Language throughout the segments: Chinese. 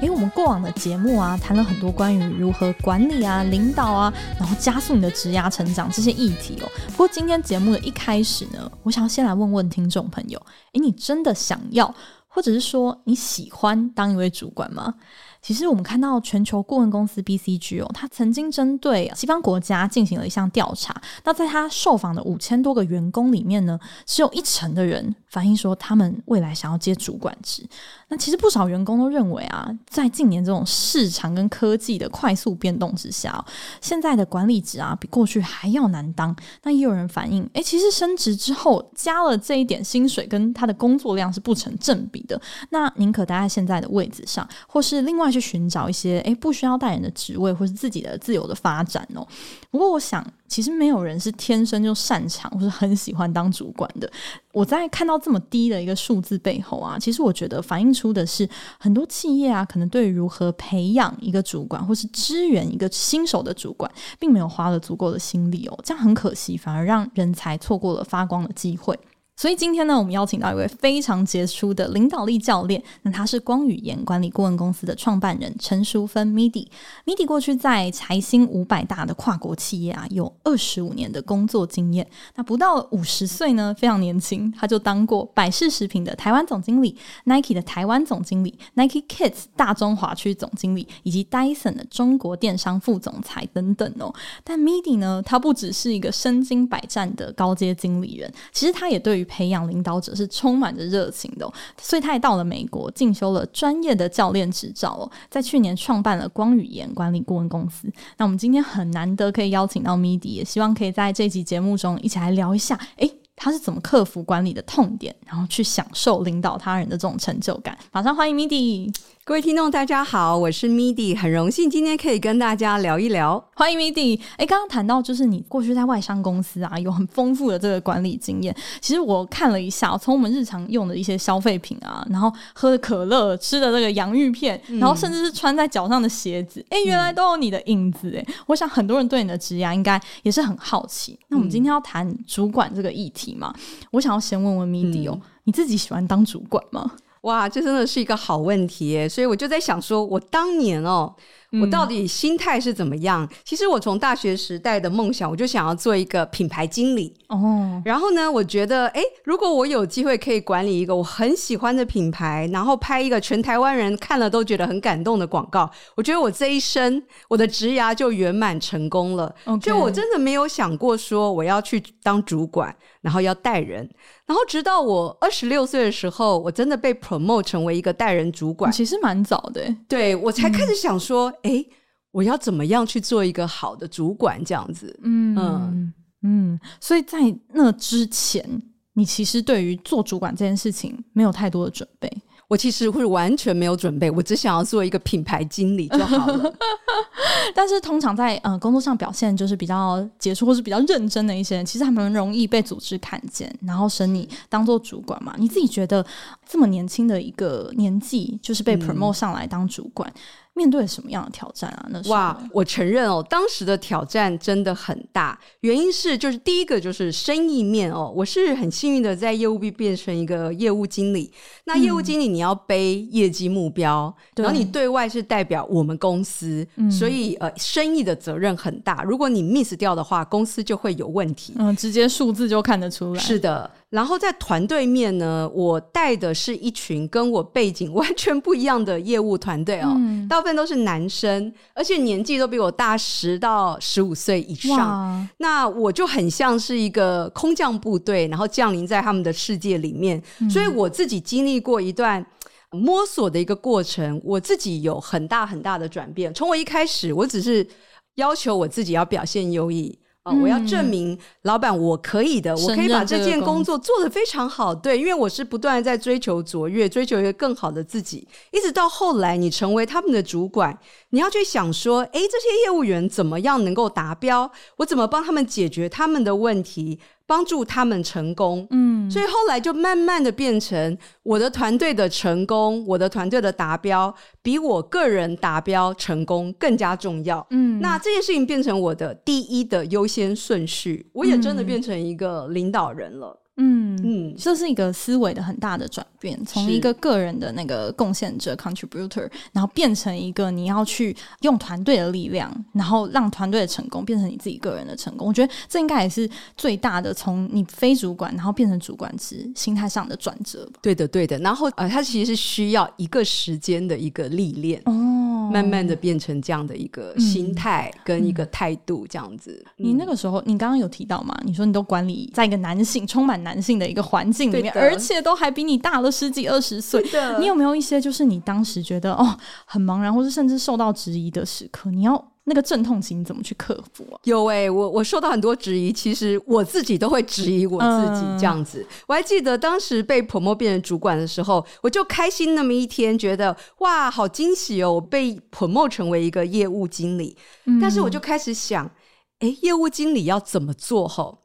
诶，我们过往的节目啊，谈了很多关于如何管理啊、领导啊，然后加速你的职涯成长这些议题哦。不过今天节目的一开始呢，我想要先来问问听众朋友：诶，你真的想要，或者是说你喜欢当一位主管吗？其实我们看到全球顾问公司 BCG 哦，他曾经针对西方国家进行了一项调查。那在他受访的五千多个员工里面呢，只有一成的人反映说他们未来想要接主管职。那其实不少员工都认为啊，在近年这种市场跟科技的快速变动之下，现在的管理职啊比过去还要难当。那也有人反映，诶，其实升职之后加了这一点薪水，跟他的工作量是不成正比的。那宁可待在现在的位置上，或是另外。去寻找一些诶不需要带人的职位，或是自己的自由的发展哦。不过，我想其实没有人是天生就擅长或是很喜欢当主管的。我在看到这么低的一个数字背后啊，其实我觉得反映出的是很多企业啊，可能对如何培养一个主管，或是支援一个新手的主管，并没有花了足够的心力哦。这样很可惜，反而让人才错过了发光的机会。所以今天呢，我们邀请到一位非常杰出的领导力教练。那他是光语言管理顾问公司的创办人陈淑芬 Midi。Midi 过去在财新五百大的跨国企业啊，有二十五年的工作经验。那不到五十岁呢，非常年轻，他就当过百事食品的台湾总经理、Nike 的台湾总经理、Nike Kids 大中华区总经理，以及 Dyson 的中国电商副总裁等等哦。但 Midi 呢，他不只是一个身经百战的高阶经理人，其实他也对于培养领导者是充满着热情的，所以他也到了美国进修了专业的教练执照哦，在去年创办了光语言管理顾问公司。那我们今天很难得可以邀请到 Midi，也希望可以在这期节目中一起来聊一下，诶，他是怎么克服管理的痛点，然后去享受领导他人的这种成就感。马上欢迎 Midi。各位听众，大家好，我是 Midi，很荣幸今天可以跟大家聊一聊。欢迎 Midi。哎，刚刚谈到就是你过去在外商公司啊，有很丰富的这个管理经验。其实我看了一下，从我们日常用的一些消费品啊，然后喝的可乐、吃的这个洋芋片，嗯、然后甚至是穿在脚上的鞋子，哎，原来都有你的影子。哎、嗯，我想很多人对你的职涯应该也是很好奇。那我们今天要谈主管这个议题嘛，嗯、我想要先问问 Midi 哦，嗯、你自己喜欢当主管吗？哇，这真的是一个好问题耶！所以我就在想说，我当年哦。我到底心态是怎么样？嗯、其实我从大学时代的梦想，我就想要做一个品牌经理哦。然后呢，我觉得，诶，如果我有机会可以管理一个我很喜欢的品牌，然后拍一个全台湾人看了都觉得很感动的广告，我觉得我这一生我的职涯就圆满成功了。就我真的没有想过说我要去当主管，然后要带人。然后直到我二十六岁的时候，我真的被 promote 成为一个带人主管，其实蛮早的。对，我才开始想说。嗯哎，我要怎么样去做一个好的主管？这样子，嗯嗯嗯，所以在那之前，你其实对于做主管这件事情没有太多的准备。我其实会完全没有准备，我只想要做一个品牌经理就好了。但是通常在呃工作上表现就是比较杰出或是比较认真的一些人，其实还蛮容易被组织看见，然后升你当做主管嘛。你自己觉得这么年轻的一个年纪，就是被 promote 上来当主管？嗯面对什么样的挑战啊？那是哇，我承认哦，当时的挑战真的很大。原因是，就是第一个就是生意面哦，我是很幸运的在业务部变成一个业务经理。那业务经理你要背业绩目标，嗯、然后你对外是代表我们公司，所以呃，生意的责任很大。如果你 miss 掉的话，公司就会有问题。嗯，直接数字就看得出来。是的。然后在团队面呢，我带的是一群跟我背景完全不一样的业务团队哦，嗯、大部分都是男生，而且年纪都比我大十到十五岁以上。那我就很像是一个空降部队，然后降临在他们的世界里面，嗯、所以我自己经历过一段摸索的一个过程，我自己有很大很大的转变。从我一开始，我只是要求我自己要表现优异。哦，我要证明老板我可以的，我可以把这件工作做得非常好。对，因为我是不断在追求卓越，追求一个更好的自己。一直到后来，你成为他们的主管，你要去想说，诶，这些业务员怎么样能够达标？我怎么帮他们解决他们的问题？帮助他们成功，嗯，所以后来就慢慢的变成我的团队的成功，我的团队的达标比我个人达标成功更加重要，嗯，那这件事情变成我的第一的优先顺序，我也真的变成一个领导人了。嗯嗯嗯，这是一个思维的很大的转变，从一个个人的那个贡献者 （contributor），然后变成一个你要去用团队的力量，然后让团队的成功变成你自己个人的成功。我觉得这应该也是最大的从你非主管然后变成主管之心态上的转折吧。对的，对的。然后呃，它其实是需要一个时间的一个历练哦，慢慢的变成这样的一个心态跟一个态度，这样子。嗯嗯、你那个时候，你刚刚有提到嘛？你说你都管理在一个男性充满。男性的一个环境里面，而且都还比你大了十几二十岁。你有没有一些就是你当时觉得哦很茫然，或是甚至受到质疑的时刻？你要那个阵痛期你怎么去克服啊？有哎、欸，我我受到很多质疑，其实我自己都会质疑我自己这样子。嗯、我还记得当时被 promote 变成主管的时候，我就开心那么一天，觉得哇好惊喜哦，我被 promote 成为一个业务经理。嗯、但是我就开始想，哎，业务经理要怎么做？吼。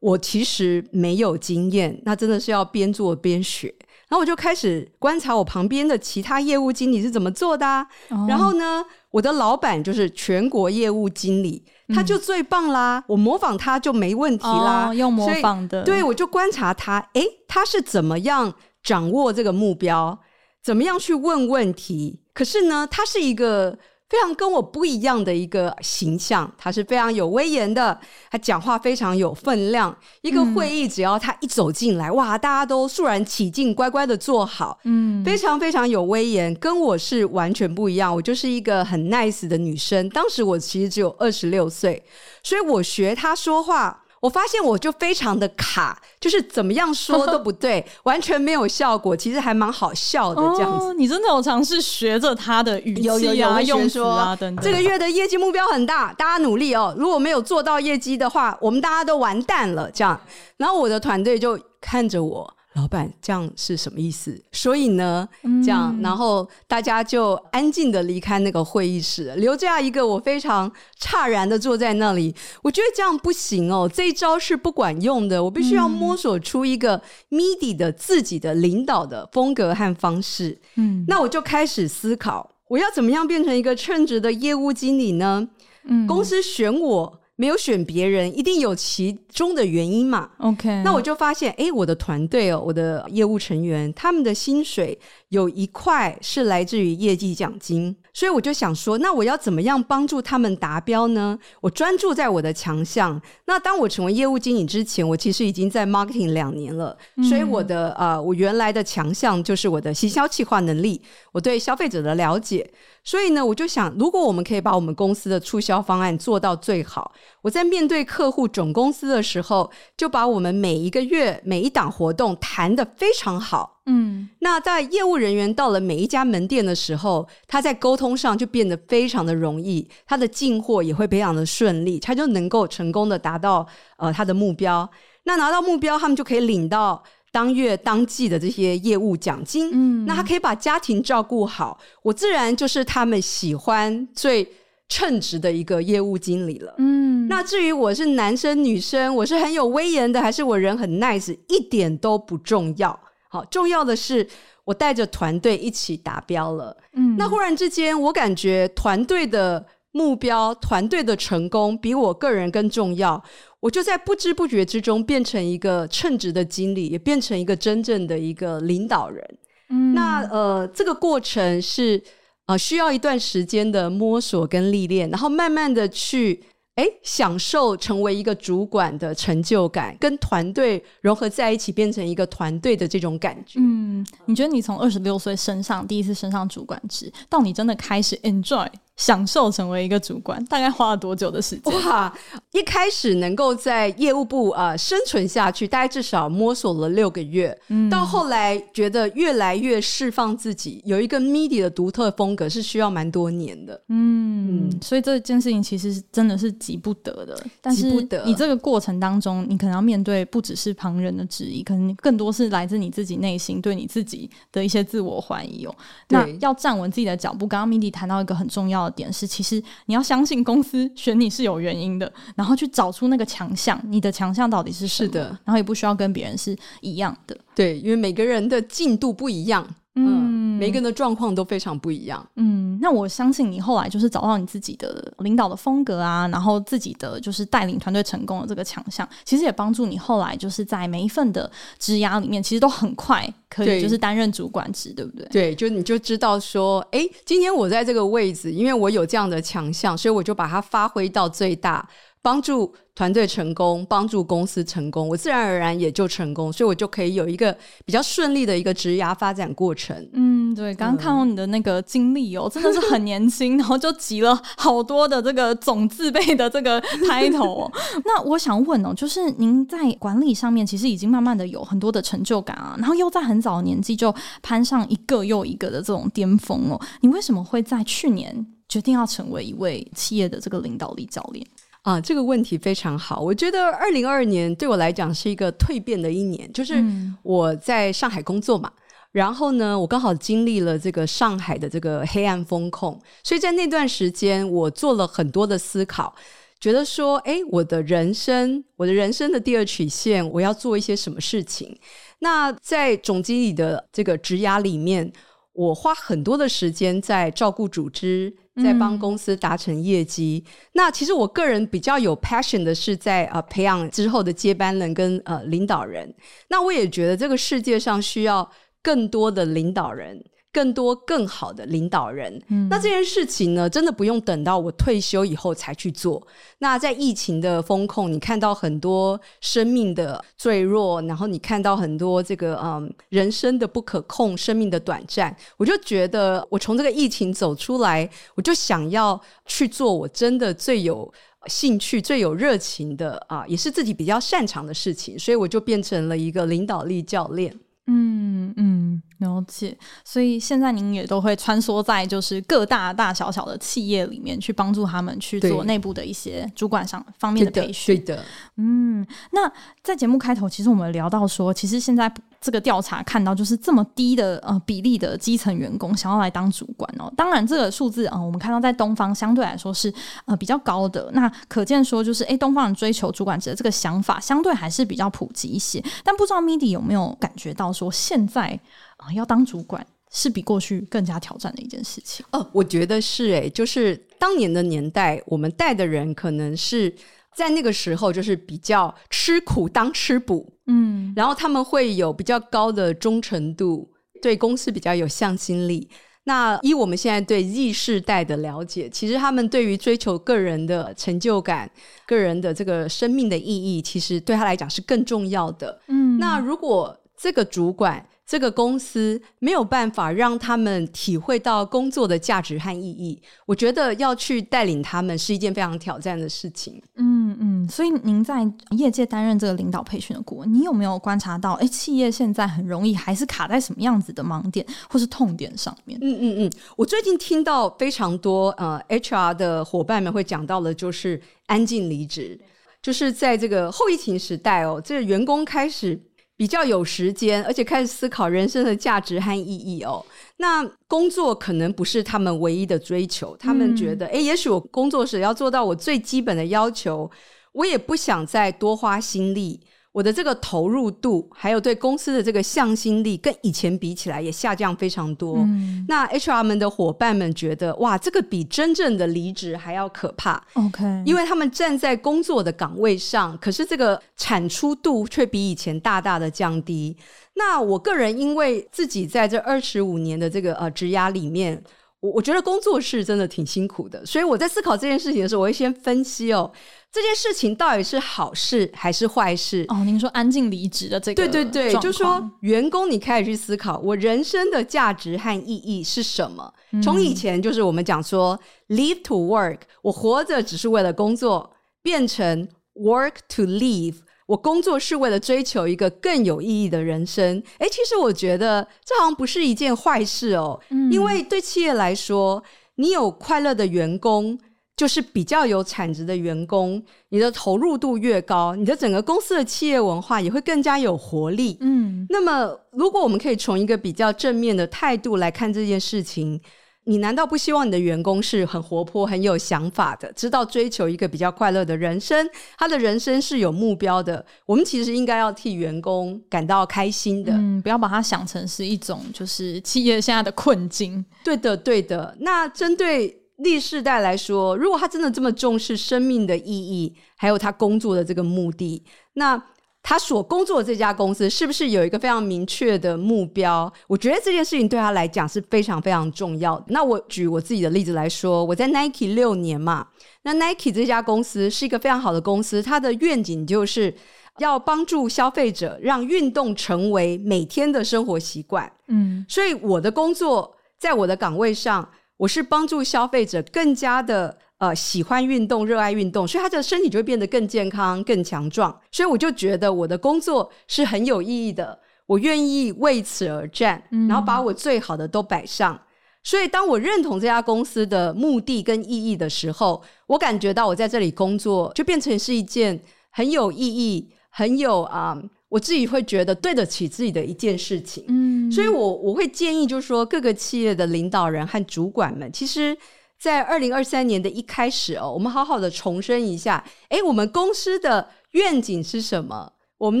我其实没有经验，那真的是要边做边学。然后我就开始观察我旁边的其他业务经理是怎么做的啊。哦。然后呢，我的老板就是全国业务经理，他就最棒啦。嗯。我模仿他就没问题啦。哦，用模仿的。对，我就观察他，诶，他是怎么样掌握这个目标，怎么样去问问题。可是呢，他是一个。非常跟我不一样的一个形象，他是非常有威严的，他讲话非常有分量。一个会议只要他一走进来，嗯、哇，大家都肃然起敬，乖乖的坐好，嗯，非常非常有威严，跟我是完全不一样。我就是一个很 nice 的女生，当时我其实只有二十六岁，所以我学他说话。我发现我就非常的卡，就是怎么样说都不对，完全没有效果。其实还蛮好笑的这样子。哦、你真的有尝试学着他的语气啊、有有有用词啊等等。这个月的业绩目标很大，大家努力哦。如果没有做到业绩的话，我们大家都完蛋了。这样，然后我的团队就看着我。老板，这样是什么意思？所以呢，这样，嗯、然后大家就安静的离开那个会议室，留下一个我非常诧然的坐在那里。我觉得这样不行哦，这一招是不管用的。我必须要摸索出一个 MIDI 的自己的领导的风格和方式。嗯，那我就开始思考，我要怎么样变成一个称职的业务经理呢？嗯，公司选我。没有选别人，一定有其中的原因嘛。OK，那我就发现，诶，我的团队哦，我的业务成员，他们的薪水有一块是来自于业绩奖金。所以我就想说，那我要怎么样帮助他们达标呢？我专注在我的强项。那当我成为业务经理之前，我其实已经在 marketing 两年了。嗯、所以我的呃，我原来的强项就是我的行销企划能力，我对消费者的了解。所以呢，我就想，如果我们可以把我们公司的促销方案做到最好，我在面对客户总公司的时候，就把我们每一个月每一档活动谈得非常好。嗯，那在业务人员到了每一家门店的时候，他在沟通上就变得非常的容易，他的进货也会非常的顺利，他就能够成功的达到呃他的目标。那拿到目标，他们就可以领到当月当季的这些业务奖金。嗯，那他可以把家庭照顾好，我自然就是他们喜欢最称职的一个业务经理了。嗯，那至于我是男生女生，我是很有威严的，还是我人很 nice，一点都不重要。好，重要的是我带着团队一起达标了。嗯，那忽然之间，我感觉团队的目标、团队的成功比我个人更重要。我就在不知不觉之中变成一个称职的经理，也变成一个真正的一个领导人。嗯，那呃，这个过程是呃需要一段时间的摸索跟历练，然后慢慢的去。哎，享受成为一个主管的成就感，跟团队融合在一起，变成一个团队的这种感觉。嗯，你觉得你从二十六岁升上第一次升上主管职，到你真的开始 enjoy？享受成为一个主管，大概花了多久的时间？哇！一开始能够在业务部啊、呃、生存下去，大概至少摸索了六个月。嗯，到后来觉得越来越释放自己，有一个 MIDI 的独特风格，是需要蛮多年的。嗯，嗯，所以这件事情其实是真的是急不得的。但是你这个过程当中，你可能要面对不只是旁人的质疑，可能更多是来自你自己内心对你自己的一些自我怀疑哦。那要站稳自己的脚步，刚刚 MIDI 谈到一个很重要的。的点是，其实你要相信公司选你是有原因的，然后去找出那个强项，你的强项到底是什么？是的，然后也不需要跟别人是一样的。对，因为每个人的进度不一样。嗯，每个人的状况都非常不一样。嗯，那我相信你后来就是找到你自己的领导的风格啊，然后自己的就是带领团队成功的这个强项，其实也帮助你后来就是在每一份的职涯里面，其实都很快可以就是担任主管职，对，对不对？对，就你就知道说，哎，今天我在这个位置，因为我有这样的强项，所以我就把它发挥到最大。帮助团队成功，帮助公司成功，我自然而然也就成功，所以我就可以有一个比较顺利的一个职涯发展过程。嗯，对，刚刚看到你的那个经历哦，真的是很年轻，然后就集了好多的这个总字辈的这个 title 哦。那我想问哦，就是您在管理上面其实已经慢慢的有很多的成就感啊，然后又在很早的年纪就攀上一个又一个的这种巅峰哦，你为什么会在去年决定要成为一位企业的这个领导力教练？啊，这个问题非常好。我觉得二零二二年对我来讲是一个蜕变的一年，就是我在上海工作嘛，嗯、然后呢，我刚好经历了这个上海的这个黑暗风控，所以在那段时间我做了很多的思考，觉得说，哎，我的人生，我的人生的第二曲线，我要做一些什么事情？那在总经理的这个职涯里面，我花很多的时间在照顾组织。在帮公司达成业绩，嗯、那其实我个人比较有 passion 的是在呃培养之后的接班人跟呃领导人。那我也觉得这个世界上需要更多的领导人。更多更好的领导人，嗯，那这件事情呢，真的不用等到我退休以后才去做。那在疫情的风控，你看到很多生命的坠落，然后你看到很多这个嗯人生的不可控，生命的短暂，我就觉得我从这个疫情走出来，我就想要去做我真的最有兴趣、最有热情的啊，也是自己比较擅长的事情，所以我就变成了一个领导力教练。嗯嗯，了解。所以现在您也都会穿梭在就是各大大小小的企业里面，去帮助他们去做内部的一些主管上方面的培训。对的，嗯。那在节目开头，其实我们聊到说，其实现在。这个调查看到，就是这么低的呃比例的基层员工想要来当主管哦。当然，这个数字啊、我们看到在东方相对来说是呃比较高的。那可见说，就是诶，东方人追求主管职的这个想法相对还是比较普及一些。但不知道 Midi 有没有感觉到说，现在啊、要当主管是比过去更加挑战的一件事情？哦，我觉得是诶，就是当年的年代，我们带的人可能是。在那个时候，就是比较吃苦当吃补，嗯，然后他们会有比较高的忠诚度，对公司比较有向心力。那依我们现在对 Z 世代的了解，其实他们对于追求个人的成就感、个人的这个生命的意义，其实对他来讲是更重要的。嗯，那如果这个主管，这个公司没有办法让他们体会到工作的价值和意义，我觉得要去带领他们是一件非常挑战的事情。嗯嗯，所以您在业界担任这个领导培训的顾问，你有没有观察到，哎，企业现在很容易还是卡在什么样子的盲点或是痛点上面？嗯嗯嗯，我最近听到非常多呃 HR 的伙伴们会讲到的，就是安静离职，就是在这个后疫情时代哦，这个员工开始。比较有时间，而且开始思考人生的价值和意义哦。那工作可能不是他们唯一的追求，他们觉得，诶、嗯，也许我工作时要做到我最基本的要求，我也不想再多花心力。我的这个投入度，还有对公司的这个向心力，跟以前比起来也下降非常多。嗯、那 HR 们的伙伴们觉得，哇，这个比真正的离职还要可怕。OK，因为他们站在工作的岗位上，可是这个产出度却比以前大大的降低。那我个人因为自己在这二十五年的这个呃职涯里面，我我觉得工作是真的挺辛苦的，所以我在思考这件事情的时候，我会先分析哦。这件事情到底是好事还是坏事？哦，您说安静离职的这个，对对对，就说员工你开始去思考，我人生的价值和意义是什么？嗯、从以前就是我们讲说 live to work，我活着只是为了工作，变成 work to live，我工作是为了追求一个更有意义的人生。诶，其实我觉得这好像不是一件坏事哦，嗯、因为对企业来说，你有快乐的员工。就是比较有产值的员工，你的投入度越高，你的整个公司的企业文化也会更加有活力。嗯，那么如果我们可以从一个比较正面的态度来看这件事情，你难道不希望你的员工是很活泼、很有想法的，知道追求一个比较快乐的人生？他的人生是有目标的。我们其实应该要替员工感到开心的，嗯，不要把它想成是一种就是企业现在的困境。对的，对的。那针对 Z 世代来说，如果他真的这么重视生命的意义，还有他工作的这个目的，那他所工作的这家公司是不是有一个非常明确的目标？我觉得这件事情对他来讲是非常非常重要的。那我举我自己的例子来说，我在 Nike 六年嘛，那 Nike 这家公司是一个非常好的公司，它的愿景就是要帮助消费者让运动成为每天的生活习惯。嗯，所以我的工作在我的岗位上，我是帮助消费者更加的。呃，喜欢运动，热爱运动，所以他的身体就会变得更健康、更强壮。所以我就觉得我的工作是很有意义的，我愿意为此而战，然后把我最好的都摆上。嗯。所以当我认同这家公司的目的跟意义的时候，我感觉到我在这里工作就变成是一件很有意义、很有啊，呃，我自己会觉得对得起自己的一件事情。嗯，所以我我会建议，就是说各个企业的领导人和主管们，其实。在二零二三年的一开始哦，我们好好的重申一下，哎，我们公司的愿景是什么？我们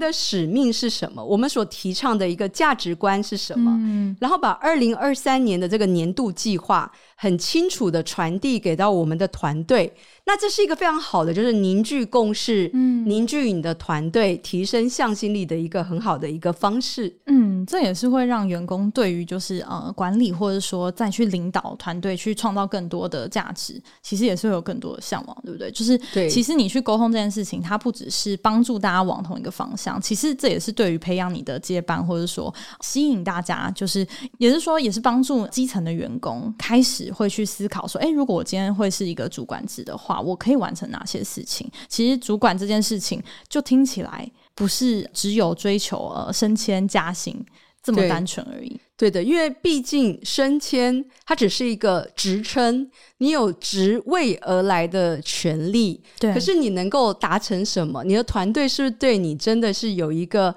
的使命是什么？我们所提倡的一个价值观是什么？嗯，然后把二零二三年的这个年度计划很清楚的传递给到我们的团队。那这是一个非常好的，就是凝聚共识，嗯，凝聚你的团队，提升向心力的一个很好的一个方式。嗯，这也是会让员工对于就是呃管理或者说再去领导团队去创造更多的价值，其实也是会有更多的向往，对不对？就是对，其实你去沟通这件事情，它不只是帮助大家往同一个方向，其实这也是对于培养你的接班，或者说吸引大家，就是也是说也是帮助基层的员工开始会去思考说，哎，如果我今天会是一个主管职的话。我可以完成哪些事情？其实主管这件事情，就听起来不是只有追求呃升迁加薪这么单纯而已。对，对的，因为毕竟升迁它只是一个职称，你有职位而来的权利。对，可是你能够达成什么？你的团队是不是对你真的是有一个？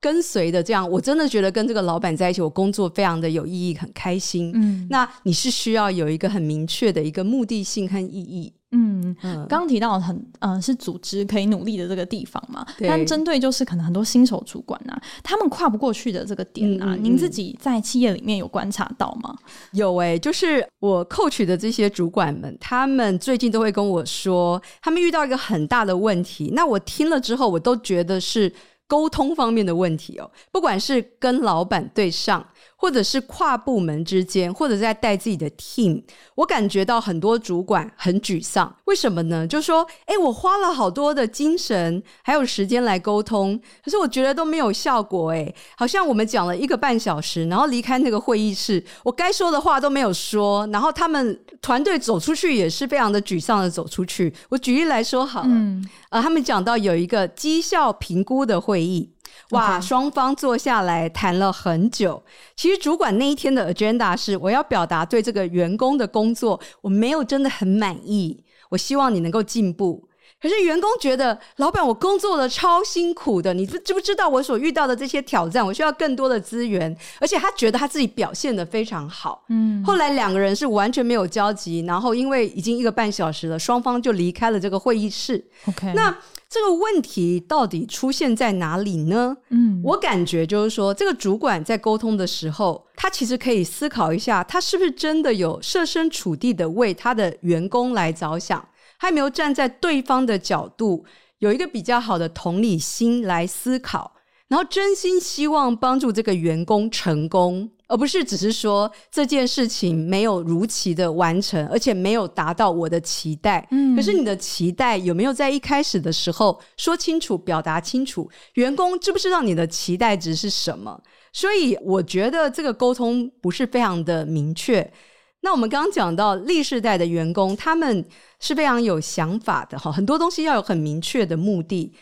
跟随的这样，我真的觉得跟这个老板在一起，我工作非常的有意义，很开心。嗯，那你是需要有一个很明确的一个目的性和意义。嗯嗯，刚刚提到很嗯、呃、是组织可以努力的这个地方嘛，但针对就是可能很多新手主管啊，他们跨不过去的这个点啊，嗯、您自己在企业里面有观察到吗？有诶、欸，就是我 coach 的这些主管们，他们最近都会跟我说，他们遇到一个很大的问题。那我听了之后，我都觉得是。沟通方面的问题哦，不管是跟老板对上，或者是跨部门之间，或者在带自己的 team，我感觉到很多主管很沮丧。为什么呢？就说，哎，我花了好多的精神还有时间来沟通，可是我觉得都没有效果。哎，好像我们讲了一个半小时，然后离开那个会议室，我该说的话都没有说，然后他们团队走出去也是非常的沮丧的走出去。我举例来说好了，嗯，呃，他们讲到有一个绩效评估的会议。哇，双方坐下来谈了很久。其实主管那一天的 agenda 是，我要表达对这个员工的工作我没有真的很满意，我希望你能够进步。可是员工觉得，老板，我工作的超辛苦的，你知不知道我所遇到的这些挑战？我需要更多的资源，而且他觉得他自己表现的非常好。嗯，后来两个人是完全没有交集，然后因为已经一个半小时了，双方就离开了这个会议室。OK，那这个问题到底出现在哪里呢？嗯，我感觉就是说，这个主管在沟通的时候，他其实可以思考一下，他是不是真的有设身处地的为他的员工来着想。还没有站在对方的角度，有一个比较好的同理心来思考，然后真心希望帮助这个员工成功，而不是只是说这件事情没有如期的完成，而且没有达到我的期待。嗯，可是你的期待有没有在一开始的时候说清楚、表达清楚？员工知不知道你的期待值是什么？所以我觉得这个沟通不是非常的明确。那我们刚刚讲到 Z 世代的员工，他们是非常有想法的哈，很多东西要有很明确的目的。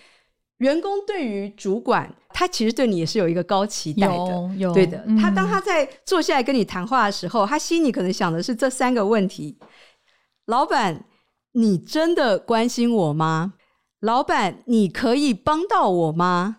员工对于主管，他其实对你也是有一个高期待的，对的。他当他在坐下来跟你谈话的时候，他心里可能想的是这三个问题：老板，你真的关心我吗？老板，你可以帮到我吗？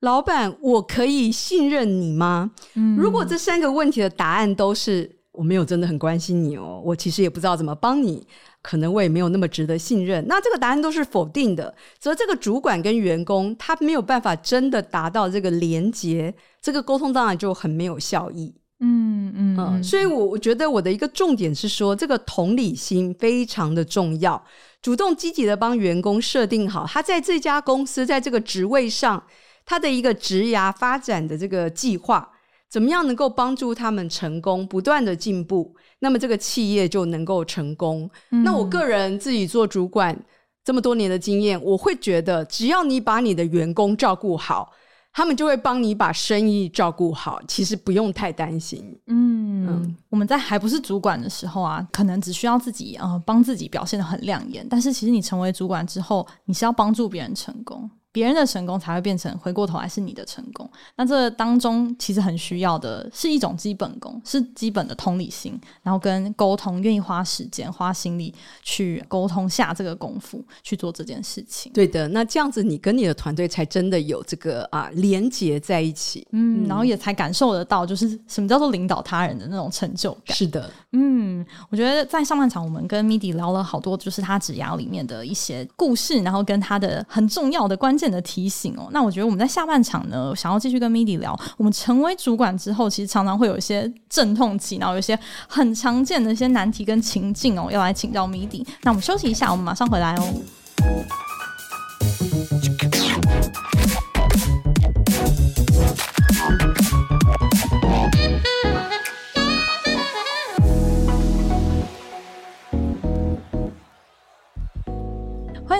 老板，我可以信任你吗？嗯，如果这三个问题的答案都是。我没有真的很关心你哦，我其实也不知道怎么帮你，可能我也没有那么值得信任。那这个答案都是否定的，则这个主管跟员工他没有办法真的达到这个连接，这个沟通当然就很没有效益。嗯嗯嗯，所以我我觉得我的一个重点是说，这个同理心非常的重要，主动积极的帮员工设定好他在这家公司在这个职位上他的一个职涯发展的这个计划。怎么样能够帮助他们成功，不断的进步，那么这个企业就能够成功。嗯。那我个人自己做主管这么多年的经验，我会觉得，只要你把你的员工照顾好，他们就会帮你把生意照顾好。其实不用太担心。嗯，嗯，我们在还不是主管的时候啊，可能只需要自己呃帮自己表现的很亮眼，但是其实你成为主管之后，你是要帮助别人成功。别人的成功才会变成回过头来是你的成功。那这当中其实很需要的是一种基本功，是基本的同理心，然后跟沟通，愿意花时间、花心力去沟通下这个功夫去做这件事情。对的，那这样子你跟你的团队才真的有这个啊连接在一起，嗯，然后也才感受得到就是什么叫做领导他人的那种成就感。是的，嗯，我觉得在上半场我们跟 Midi 聊了好多，就是他职涯里面的一些故事，然后跟他的很重要的关键的提醒哦，那我觉得我们在下半场呢，想要继续跟 Midi 聊。我们成为主管之后，其实常常会有一些阵痛期，然后有一些很常见的一些难题跟情境哦，要来请教 Midi。那我们休息一下，我们马上回来哦。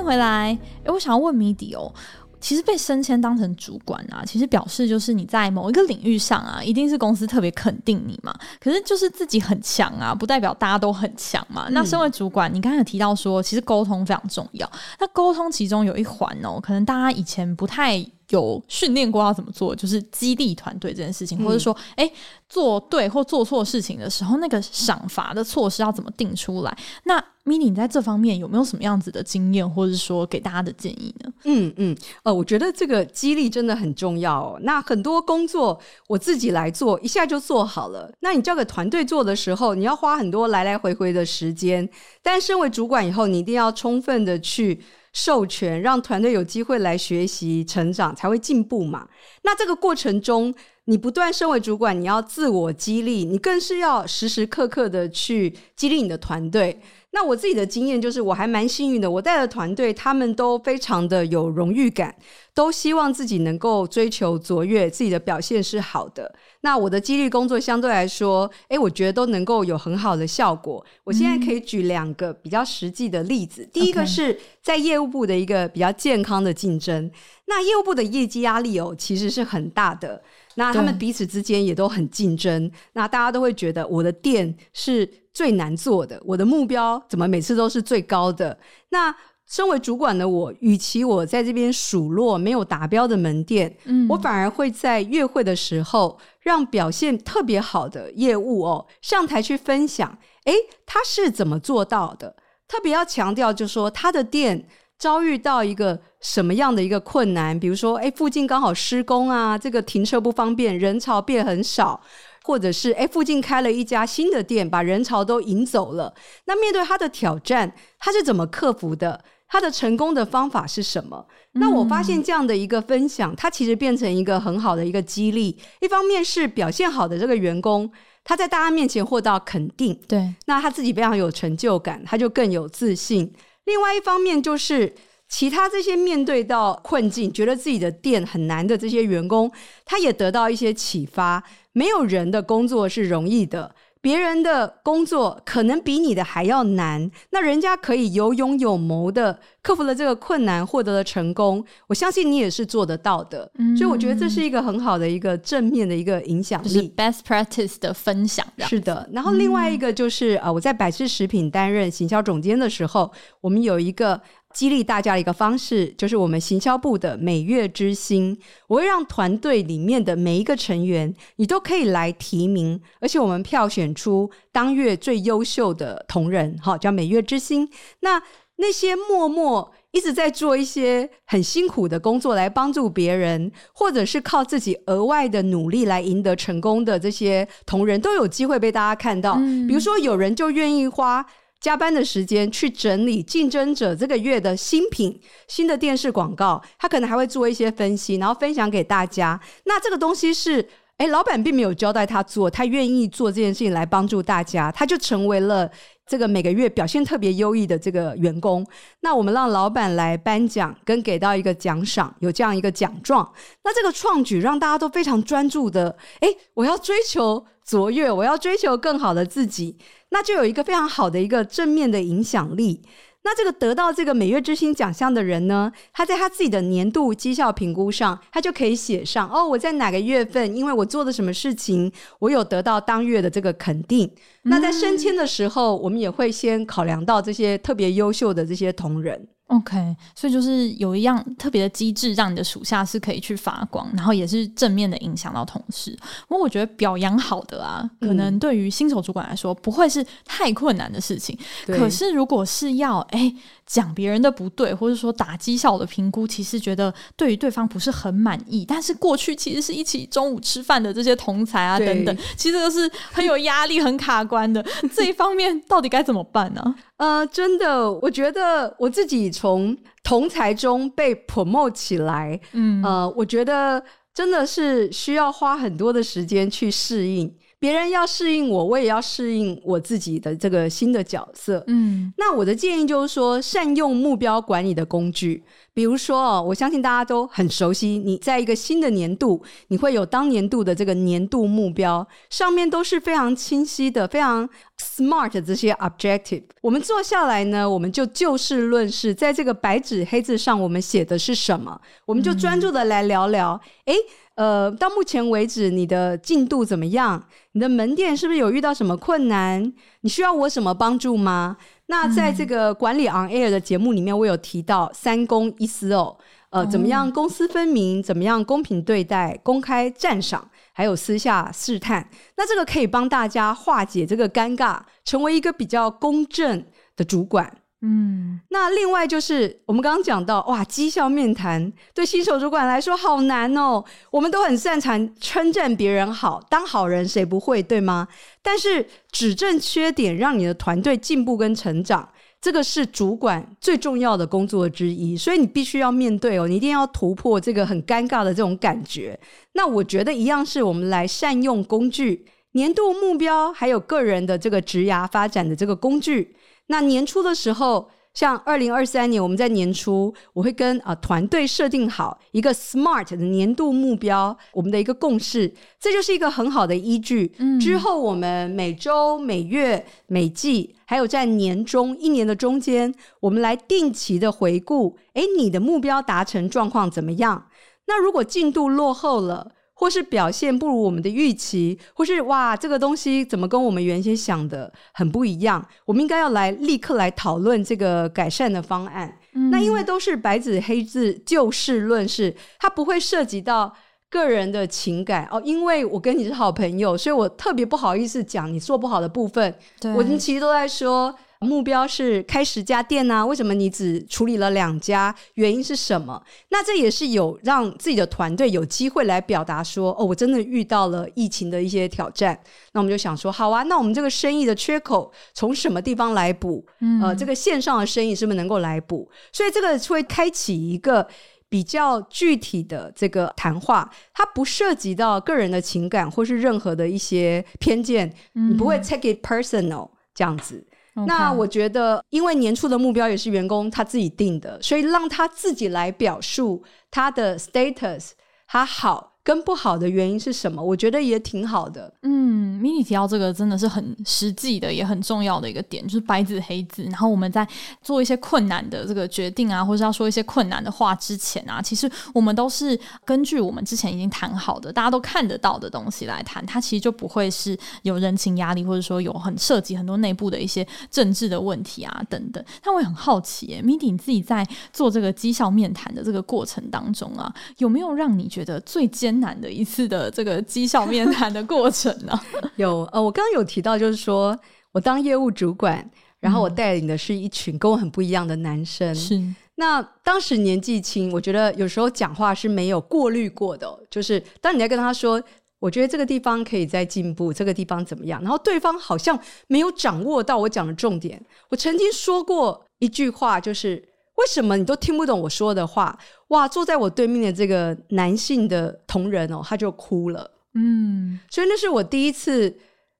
回来。诶，我想要问 Midi 哦。其实被升迁当成主管啊，其实表示就是你在某一个领域上啊，一定是公司特别肯定你嘛。可是就是自己很强啊，不代表大家都很强嘛。嗯。那身为主管，你刚才有提到说，其实沟通非常重要。那沟通其中有一环哦，可能大家以前不太有训练过要怎么做，就是激励团队这件事情，或者说，哎，做对或做错事情的时候，那个赏罚的措施要怎么定出来？那 mini 你在这方面有没有什么样子的经验，或者是说给大家的建议呢？嗯嗯，呃，我觉得这个激励真的很重要哦。那很多工作我自己来做，一下就做好了。那你交给团队做的时候，你要花很多来来回回的时间。但身为主管以后，你一定要充分的去授权，让团队有机会来学习成长，才会进步嘛。那这个过程中，你不断身为主管，你要自我激励，你更是要时时刻刻的去激励你的团队。那我自己的经验就是，我还蛮幸运的，我带的团队他们都非常的有荣誉感，都希望自己能够追求卓越，自己的表现是好的。那我的激励工作相对来说，诶，我觉得都能够有很好的效果。我现在可以举两个比较实际的例子，嗯，第一个是在业务部的一个比较健康的竞争。那业务部的业绩压力哦，其实是很大的。那他们彼此之间也都很竞争，那大家都会觉得我的店是最难做的，我的目标怎么每次都是最高的？那身为主管的我，与其我在这边数落没有达标的门店，嗯，我反而会在月会的时候让表现特别好的业务哦上台去分享，诶，他是怎么做到的？特别要强调，就是说他的店。遭遇到一个什么样的一个困难？比如说，哎，附近刚好施工啊，这个停车不方便，人潮变很少，或者是哎，附近开了一家新的店，把人潮都引走了。那面对他的挑战，他是怎么克服的？他的成功的方法是什么？嗯。那我发现这样的一个分享，它其实变成一个很好的一个激励。一方面是表现好的这个员工，他在大家面前获到肯定，对，那他自己非常有成就感，他就更有自信。另外一方面，就是其他这些面对到困境，觉得自己的店很难的这些员工，他也得到一些启发。没有人的工作是容易的。别人的工作可能比你的还要难，那人家可以有勇有谋的克服了这个困难，获得了成功。我相信你也是做得到的，嗯，所以我觉得这是一个很好的一个正面的一个影响力，就是 best practice 的分享。是的，然后另外一个就是，嗯，呃，我在百事食品担任行销总监的时候，我们有一个。激励大家的一个方式，就是我们行销部的每月之星。我会让团队里面的每一个成员，你都可以来提名，而且我们票选出当月最优秀的同仁，好，叫每月之星。那那些默默一直在做一些很辛苦的工作来帮助别人，或者是靠自己额外的努力来赢得成功的这些同仁，都有机会被大家看到。嗯、比如说，有人就愿意花加班的时间去整理竞争者这个月的新品、新的电视广告，他可能还会做一些分析，然后分享给大家。那这个东西是。哎，老板并没有交代他做，他愿意做这件事情来帮助大家，他就成为了这个每个月表现特别优异的这个员工。那我们让老板来颁奖，跟给到一个奖赏，有这样一个奖状。那这个创举让大家都非常专注的，哎，我要追求卓越，我要追求更好的自己，那就有一个非常好的一个正面的影响力。那这个得到这个每月之星奖项的人呢，他在他自己的年度绩效评估上，他就可以写上哦，我在哪个月份，因为我做的什么事情，我有得到当月的这个肯定。那在升迁的时候，我们也会先考量到这些特别优秀的这些同仁。OK，所以就是有一样特别的机制，让你的属下是可以去发光，然后也是正面的影响到同事。不过我觉得表扬好的啊，可能对于新手主管来说不会是太困难的事情。嗯、可是如果是要哎讲别人的不对，或者说打绩效的评估，其实觉得对于对方不是很满意，但是过去其实是一起中午吃饭的这些同才啊等等，其实都是很有压力、很卡关的。这一方面到底该怎么办呢？呃，真的，我觉得我自己从同才中被 promote 起来，嗯，呃，我觉得真的是需要花很多的时间去适应。别人要适应我，我也要适应我自己的这个新的角色。嗯，那我的建议就是说，善用目标管理的工具。比如说哦，我相信大家都很熟悉，你在一个新的年度，你会有当年度的这个年度目标，上面都是非常清晰的、非常 smart 的这些 objective。我们坐下来呢，我们就就事论事，在这个白纸黑字上，我们写的是什么？我们就专注的来聊聊。诶、嗯呃，到目前为止，你的进度怎么样？你的门店是不是有遇到什么困难？你需要我什么帮助吗？那在这个管理 on air 的节目里面，我有提到三公一私哦，呃，怎么样公私分明？怎么样公平对待？公开赞赏，还有私下试探。那这个可以帮大家化解这个尴尬，成为一个比较公正的主管。嗯，那另外就是我们刚刚讲到，哇，绩效面谈对新手主管来说好难哦。我们都很擅长称赞别人好，当好人谁不会，对吗？但是指正缺点，让你的团队进步跟成长，这个是主管最重要的工作之一。所以你必须要面对哦，你一定要突破这个很尴尬的这种感觉。那我觉得一样是我们来善用工具，年度目标，还有个人的这个职涯发展的这个工具。那年初的时候，像二零二三年，我们在年初，我会跟啊团队设定好一个 SMART 的年度目标，我们的一个共识，这就是一个很好的依据。嗯，之后我们每周、每月、每季，还有在年中一年的中间，我们来定期的回顾，诶，你的目标达成状况怎么样？那如果进度落后了，或是表现不如我们的预期，或是哇，这个东西怎么跟我们原先想的很不一样？我们应该要来立刻来讨论这个改善的方案。嗯、那因为都是白纸黑字就事论事，它不会涉及到个人的情感哦。因为我跟你是好朋友，所以我特别不好意思讲你做不好的部分。我们其实都在说。目标是开十家店啊？为什么你只处理了两家？原因是什么？那这也是有让自己的团队有机会来表达说：“哦，我真的遇到了疫情的一些挑战。”那我们就想说：“好啊，那我们这个生意的缺口从什么地方来补？嗯，呃，这个线上的生意是不是能够来补？所以这个会开启一个比较具体的这个谈话，它不涉及到个人的情感或是任何的一些偏见，嗯，你不会 take it personal 这样子。”那我觉得，因为年初的目标也是员工他自己定的，所以让他自己来表述他的 status，他好。跟不好的原因是什么？我觉得也挺好的。嗯，Mindy 提到这个真的是很实际的，也很重要的一个点，就是白纸黑字。然后我们在做一些困难的这个决定啊，或者要说一些困难的话之前啊，其实我们都是根据我们之前已经谈好的、大家都看得到的东西来谈。它其实就不会是有人情压力，或者说有很涉及很多内部的一些政治的问题啊等等。但我也很好奇耶，Mindy 你自己在做这个绩效面谈的这个过程当中啊，有没有让你觉得最艰难的一次的这个绩效面谈的过程呢？有呃，我刚刚有提到，就是说我当业务主管，然后我带领的是一群跟我很不一样的男生。是，那当时年纪轻，我觉得有时候讲话是没有过滤过的，就是当你在跟他说，我觉得这个地方可以再进步，这个地方怎么样，然后对方好像没有掌握到我讲的重点。我曾经说过一句话，就是为什么你都听不懂我说的话？哇，坐在我对面的这个男性的同仁哦，他就哭了。嗯，所以那是我第一次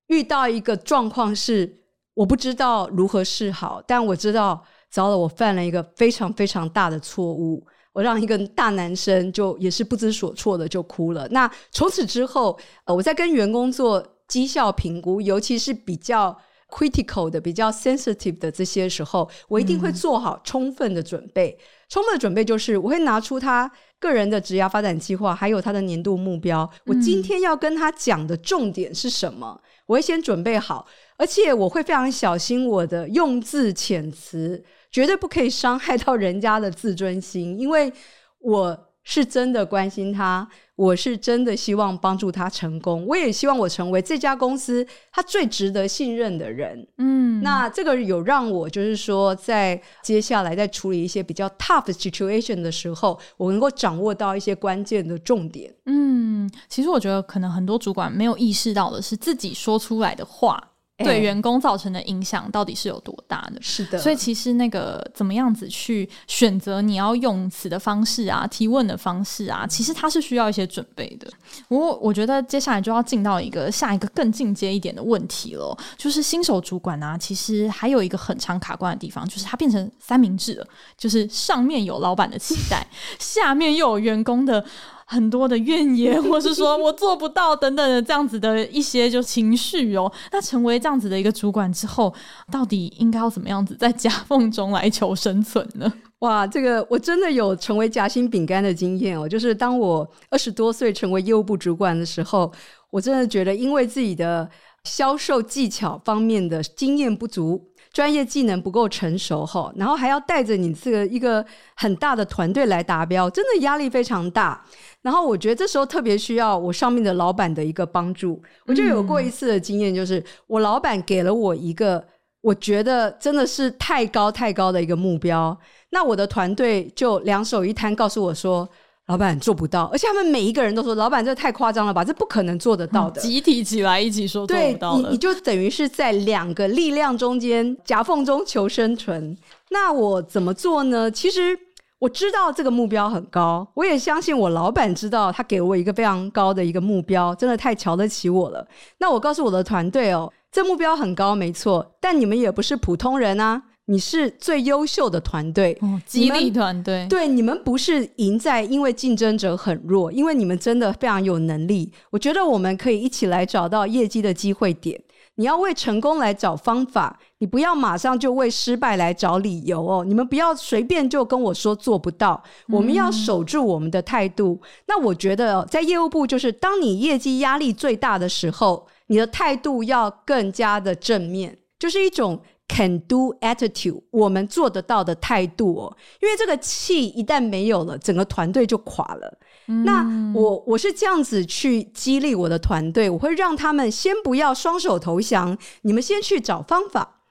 遇到一个状况，是我不知道如何是好，但我知道。糟了，我犯了一个非常非常大的错误，我让一个大男生就也是不知所措的就哭了。那从此之后，呃，我在跟员工做绩效评估，尤其是比较 critical 的、比较 sensitive 的这些时候，我一定会做好充分的准备。嗯、充分的准备就是我会拿出他个人的职业发展计划，还有他的年度目标。我今天要跟他讲的重点是什么？我会先准备好，而且我会非常小心我的用字遣词。绝对不可以伤害到人家的自尊心，因为我是真的关心他，我是真的希望帮助他成功，我也希望我成为这家公司他最值得信任的人。嗯，那这个有让我就是说，在接下来在处理一些比较 tough situation 的时候，我能够掌握到一些关键的重点。嗯，其实我觉得可能很多主管没有意识到的是自己说出来的话。对员工造成的影响到底是有多大的？是的，所以其实那个怎么样子去选择你要用词的方式啊，提问的方式啊，其实它是需要一些准备的。不过我觉得接下来就要进到一个下一个更进阶一点的问题了，就是新手主管啊，其实还有一个很常卡关的地方，就是它变成三明治了，就是上面有老板的期待，下面又有员工的。很多的怨言，或是说我做不到等等的这样子的一些就情绪哦。那成为这样子的一个主管之后，到底应该要怎么样子在夹缝中来求生存呢？哇，这个我真的有成为夹心饼干的经验哦。就是当我二十多岁成为业务部主管的时候，我真的觉得因为自己的销售技巧方面的经验不足。专业技能不够成熟哈，然后还要带着你这个一个很大的团队来达标，真的压力非常大。然后我觉得这时候特别需要我上面的老板的一个帮助。我就有过一次的经验，就是我老板给了我一个我觉得真的是太高太高的一个目标，那我的团队就两手一摊，告诉我说。老板做不到，而且他们每一个人都说：“老板，这太夸张了吧，这不可能做得到的。”集体起来一起说做不到。对，你你就等于是在两个力量中间夹缝中求生存。那我怎么做呢？其实我知道这个目标很高，我也相信我老板知道他给我一个非常高的一个目标，真的太瞧得起我了。那我告诉我的团队哦，这目标很高，没错，但你们也不是普通人啊。你是最优秀的团队，哦，激励团队。对，你们不是赢在因为竞争者很弱，因为你们真的非常有能力。我觉得我们可以一起来找到业绩的机会点。你要为成功来找方法，你不要马上就为失败来找理由哦。你们不要随便就跟我说做不到，我们要守住我们的态度。嗯。那我觉得在业务部，就是当你业绩压力最大的时候，你的态度要更加的正面，就是一种。Can do attitude，我们做得到的态度哦，因为这个气一旦没有了，整个团队就垮了。嗯、那我我是这样子去激励我的团队，我会让他们先不要双手投降，你们先去找方法。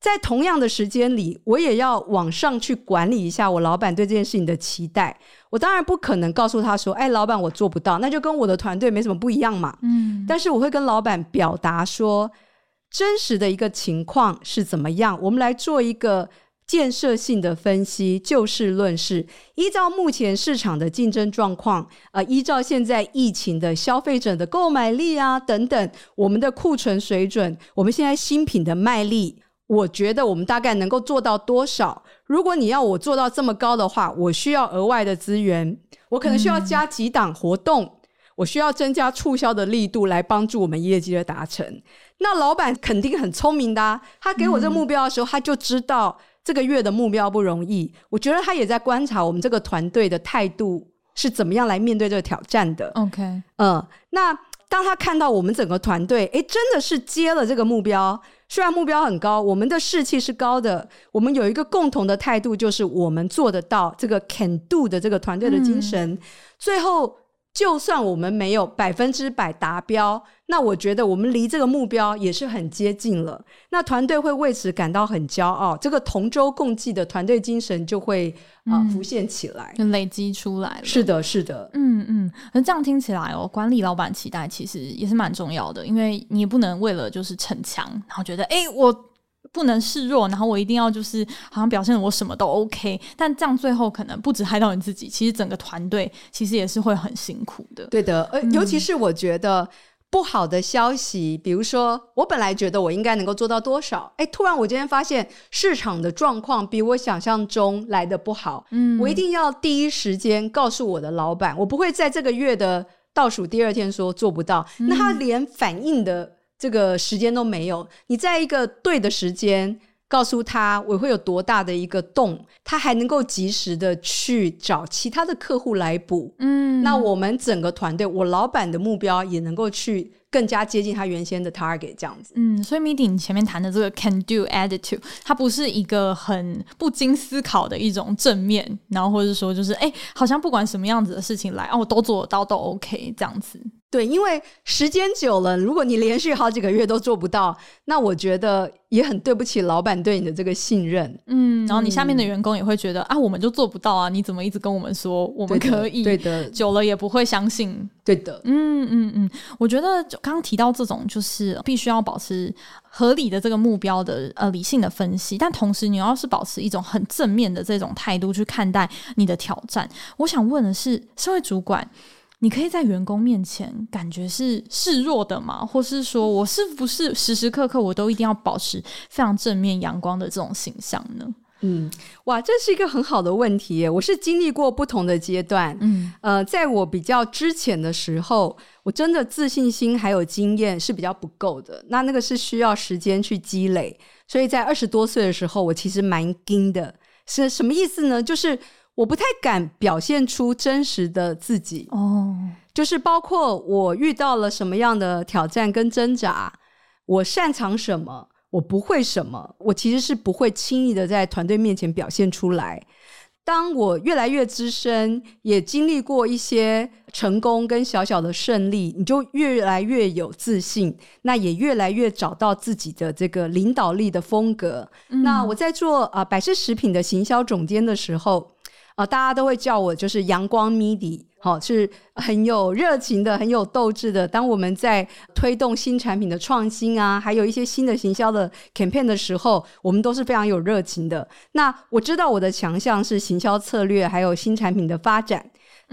在同样的时间里，我也要往上去管理一下我老板对这件事情的期待。我当然不可能告诉他说：“哎，老板，我做不到。”那就跟我的团队没什么不一样嘛。嗯，但是我会跟老板表达说。真实的一个情况是怎么样？我们来做一个建设性的分析，就事论事。依照目前市场的竞争状况，呃，依照现在疫情的消费者的购买力啊等等，我们的库存水准，我们现在新品的卖力，我觉得我们大概能够做到多少？如果你要我做到这么高的话，我需要额外的资源，我可能需要加几档活动。我需要增加促销的力度来帮助我们业绩的达成。那老板肯定很聪明的啊，他给我这个目标的时候，他就知道这个月的目标不容易。我觉得他也在观察我们这个团队的态度是怎么样来面对这个挑战的。OK，嗯，那当他看到我们整个团队，诶，真的是接了这个目标，虽然目标很高，我们的士气是高的，我们有一个共同的态度，就是我们做得到这个 can do 的这个团队的精神，嗯，最后。就算我们没有百分之百达标，那我觉得我们离这个目标也是很接近了。那团队会为此感到很骄傲，这个同舟共济的团队精神就会啊、呃、浮现起来，就累积出来了。是的，是的，嗯嗯。那这样听起来哦，管理老板期待其实也是蛮重要的，因为你也不能为了就是逞强，然后觉得哎我。不能示弱，然后我一定要就是好像表现我什么都 OK，但这样最后可能不止害到你自己，其实整个团队其实也是会很辛苦的。对的，呃，尤其是我觉得不好的消息，嗯、比如说我本来觉得我应该能够做到多少，哎，突然我今天发现市场的状况比我想象中来的不好，嗯，我一定要第一时间告诉我的老板，我不会在这个月的倒数第二天说做不到，嗯、那他连反应的。这个时间都没有，你在一个对的时间告诉他我会有多大的一个洞，他还能够及时的去找其他的客户来补。嗯，那我们整个团队，我老板的目标也能够去更加接近他原先的 target，这样子。嗯，所以 Mindy 你前面谈的这个 can do attitude，它不是一个很不经思考的一种正面，然后或者说就是哎，好像不管什么样子的事情来，哦，我都做得到，都 OK 这样子。对，因为时间久了，如果你连续好几个月都做不到，那我觉得也很对不起老板对你的这个信任。嗯，然后你下面的员工也会觉得、嗯、啊，我们就做不到啊，你怎么一直跟我们说我们可以？对的，久了也不会相信。对的，嗯嗯嗯，我觉得刚刚提到这种就是必须要保持合理的这个目标的呃理性的分析，但同时你要是保持一种很正面的这种态度去看待你的挑战。我想问的是，社会主管。你可以在员工面前感觉是示弱的吗？或是说我是不是时时刻刻我都一定要保持非常正面阳光的这种形象呢？嗯，哇，这是一个很好的问题耶。我是经历过不同的阶段，嗯，呃，在我比较之前的时候，我真的自信心还有经验是比较不够的。那那个是需要时间去积累，所以在二十多岁的时候，我其实蛮惊的。是什么意思呢？就是。我不太敢表现出真实的自己哦，就是包括我遇到了什么样的挑战跟挣扎，我擅长什么，我不会什么，我其实是不会轻易的在团队面前表现出来。当我越来越资深，也经历过一些成功跟小小的胜利，你就越来越有自信，那也越来越找到自己的这个领导力的风格。嗯、那我在做啊、呃、百事食品的行销总监的时候。啊、大家都会叫我就是阳光 MIDI，好，是很有热情的，很有斗志的。当我们在推动新产品的创新啊，还有一些新的行销的 campaign 的时候，我们都是非常有热情的。那我知道我的强项是行销策略，还有新产品的发展。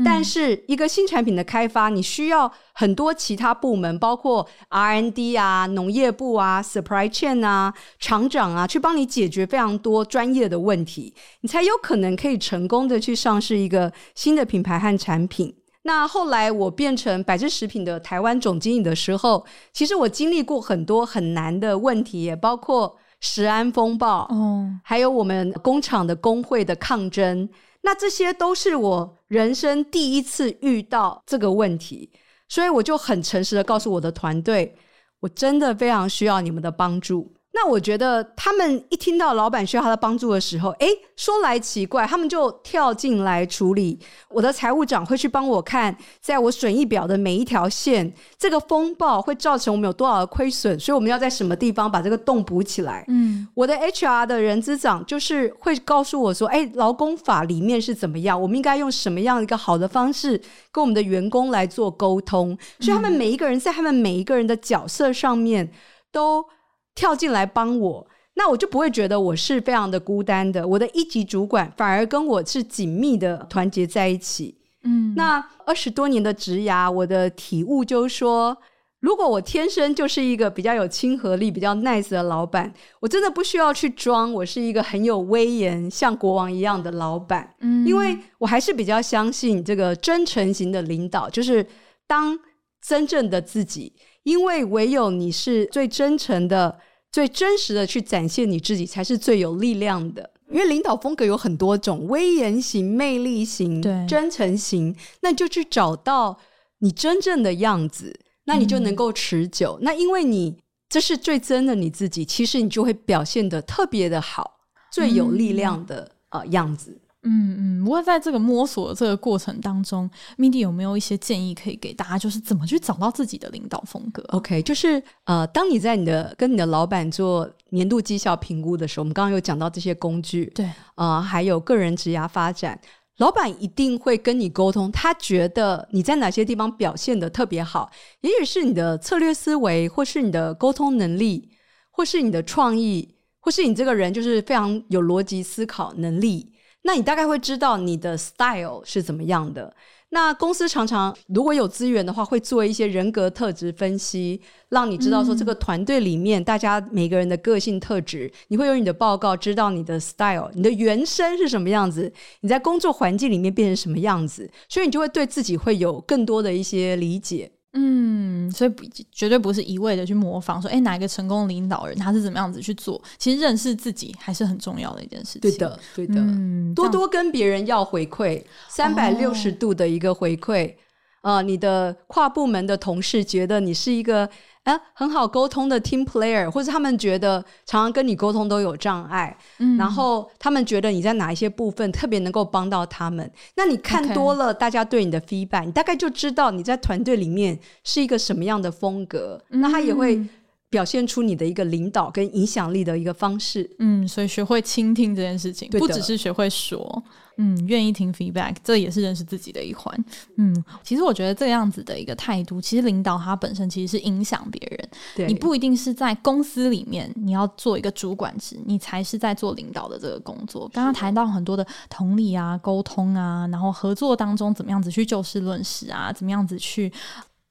但是一个新产品的开发，你需要很多其他部门，包括 R&D 啊、农业部啊、Supply Chain 啊、厂长啊，去帮你解决非常多专业的问题，你才有可能可以成功的去上市一个新的品牌和产品。那后来我变成百事食品的台湾总经理的时候，其实我经历过很多很难的问题，也包括食安风暴，哦，还有我们工厂的工会的抗争。那这些都是我人生第一次遇到这个问题，所以我就很诚实的告诉我的团队，我真的非常需要你们的帮助。那我觉得他们一听到老板需要他的帮助的时候，诶，说来奇怪，他们就跳进来处理。我的财务长会去帮我看，在我损益表的每一条线，这个风暴会造成我们有多少的亏损，所以我们要在什么地方把这个洞补起来。嗯，我的 HR 的人资长就是会告诉我说，诶，劳工法里面是怎么样，我们应该用什么样一个好的方式跟我们的员工来做沟通。所以他们每一个人在他们每一个人的角色上面都。跳进来帮我，那我就不会觉得我是非常的孤单的。我的一级主管反而跟我是紧密的团结在一起。嗯，那二十多年的职涯，我的体悟就是说，如果我天生就是一个比较有亲和力、比较 nice 的老板，我真的不需要去装我是一个很有威严、像国王一样的老板。嗯，因为我还是比较相信这个真诚型的领导，就是当真正的自己。因为唯有你是最真诚的、最真实的去展现你自己，才是最有力量的。因为领导风格有很多种，威严型、魅力型、真诚型，那就去找到你真正的样子，那你就能够持久。嗯、那因为你这是最真的你自己，其实你就会表现的特别的好，最有力量的、嗯、呃样子。嗯嗯，不过在这个摸索的这个过程当中，Mindy 有没有一些建议可以给大家？就是怎么去找到自己的领导风格？OK，就是呃，当你在你的跟你的老板做年度绩效评估的时候，我们刚刚有讲到这些工具，对，呃，还有个人职涯发展，老板一定会跟你沟通，他觉得你在哪些地方表现的特别好，也许是你的策略思维，或是你的沟通能力，或是你的创意，或是你这个人就是非常有逻辑思考能力。那你大概会知道你的 style 是怎么样的。那公司常常如果有资源的话，会做一些人格特质分析，让你知道说这个团队里面大家每个人的个性特质。你会有你的报告，知道你的 style，你的原生是什么样子，你在工作环境里面变成什么样子，所以你就会对自己会有更多的一些理解。嗯，所以不绝对不是一味的去模仿，说哎，哪一个成功领导人他是怎么样子去做？其实认识自己还是很重要的一件事情。对的，对的，嗯、多多跟别人要回馈，三百六十度的一个回馈。啊、你的跨部门的同事觉得你是一个。啊，很好沟通的 team player，或者他们觉得常常跟你沟通都有障碍，嗯，然后他们觉得你在哪一些部分特别能够帮到他们。那你看多了大家对你的 feedback，Okay. 你大概就知道你在团队里面是一个什么样的风格，嗯，那他也会表现出你的一个领导跟影响力的一个方式。嗯，所以学会倾听这件事情，不只是学会说。嗯，愿意听 feedback，这也是认识自己的一环。嗯，其实我觉得这样子的一个态度，其实领导他本身其实是影响别人。对，你不一定是在公司里面你要做一个主管职，你才是在做领导的这个工作。刚刚谈到很多的同理啊、沟通啊，然后合作当中怎么样子去就事论事啊，怎么样子去。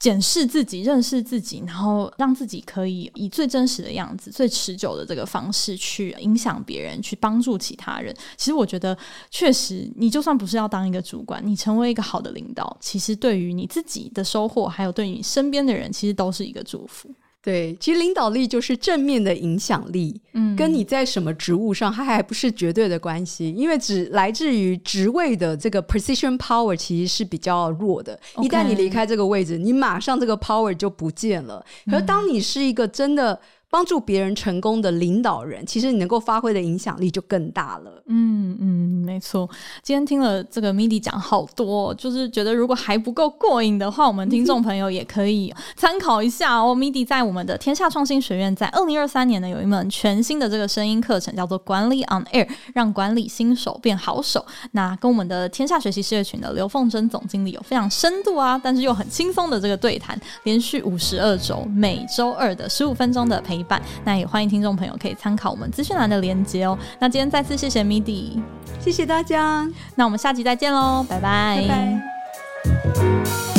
检视自己，认识自己，然后让自己可以以最真实的样子、最持久的这个方式去影响别人，去帮助其他人。其实我觉得，确实，你就算不是要当一个主管，你成为一个好的领导，其实对于你自己的收获，还有对你身边的人，其实都是一个祝福。对，其实领导力就是正面的影响力，嗯，跟你在什么职务上，它还不是绝对的关系，因为只来自于职位的这个 precision power 其实是比较弱的。一旦你离开这个位置，你马上这个 power 就不见了。可是当你是一个真的。帮助别人成功的领导人，其实你能够发挥的影响力就更大了。嗯嗯，没错。今天听了这个 Mindy 讲好多，就是觉得如果还不够过瘾的话，我们听众朋友也可以参考一下哦。Mindy 在我们的天下创新学院，在二零二三年呢，有一门全新的这个声音课程，叫做《管理 on Air》，让管理新手变好手。那跟我们的天下学习事业群的刘凤珍总经理有非常深度啊，但是又很轻松的这个对谈，连续五十二周，每周二的十五分钟的陪。一半，那也欢迎听众朋友可以参考我们资讯栏的链接哦。那今天再次谢谢米迪，谢谢大家，那我们下集再见喽，拜拜拜拜。